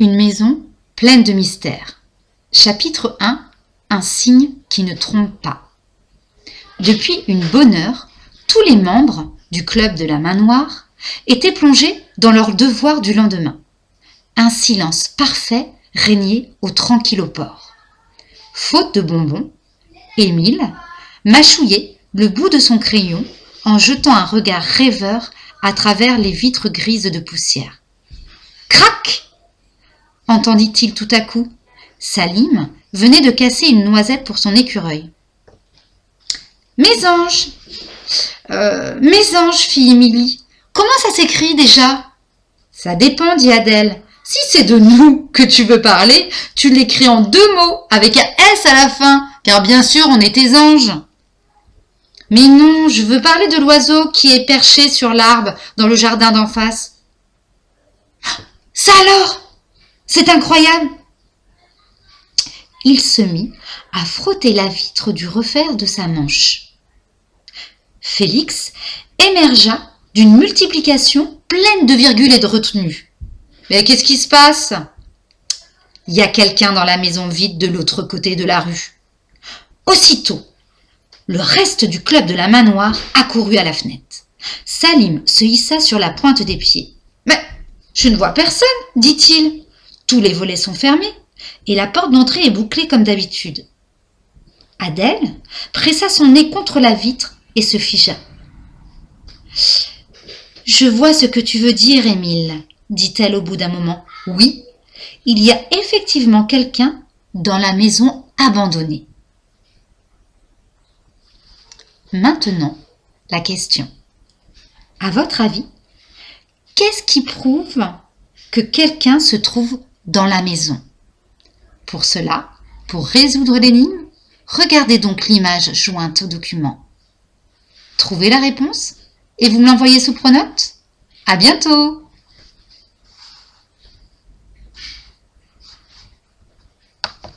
Une maison pleine de mystères. Chapitre 1 Un signe qui ne trompe pas. Depuis une bonne heure, tous les membres du club de la main noire étaient plongés dans leurs devoirs du lendemain. Un silence parfait régnait au tranquilloport. Faute de bonbons, Émile mâchouillait le bout de son crayon en jetant un regard rêveur à travers les vitres grises de poussière. Crac entendit-il tout à coup. Salim venait de casser une noisette pour son écureuil. Mes anges euh, Mes anges, fit Émilie. Comment ça s'écrit déjà? Ça dépend, dit Adèle. Si c'est de nous que tu veux parler, tu l'écris en deux mots, avec un S à la fin, car bien sûr on est tes anges. Mais non, je veux parler de l'oiseau qui est perché sur l'arbre dans le jardin d'en face. Ça alors? C'est incroyable Il se mit à frotter la vitre du refaire de sa manche. Félix émergea d'une multiplication pleine de virgules et de retenues. Mais qu'est-ce qui se passe? Il y a quelqu'un dans la maison vide de l'autre côté de la rue. Aussitôt, le reste du club de la main noire accourut à la fenêtre. Salim se hissa sur la pointe des pieds. Mais je ne vois personne, dit-il. Tous les volets sont fermés et la porte d'entrée est bouclée comme d'habitude. Adèle pressa son nez contre la vitre et se figea. Je vois ce que tu veux dire, Émile, dit-elle au bout d'un moment. Oui, il y a effectivement quelqu'un dans la maison abandonnée. Maintenant, la question. À votre avis, qu'est-ce qui prouve que quelqu'un se trouve dans la maison. Pour cela, pour résoudre l'énigme, regardez donc l'image jointe au document. Trouvez la réponse et vous me l'envoyez sous pronote À bientôt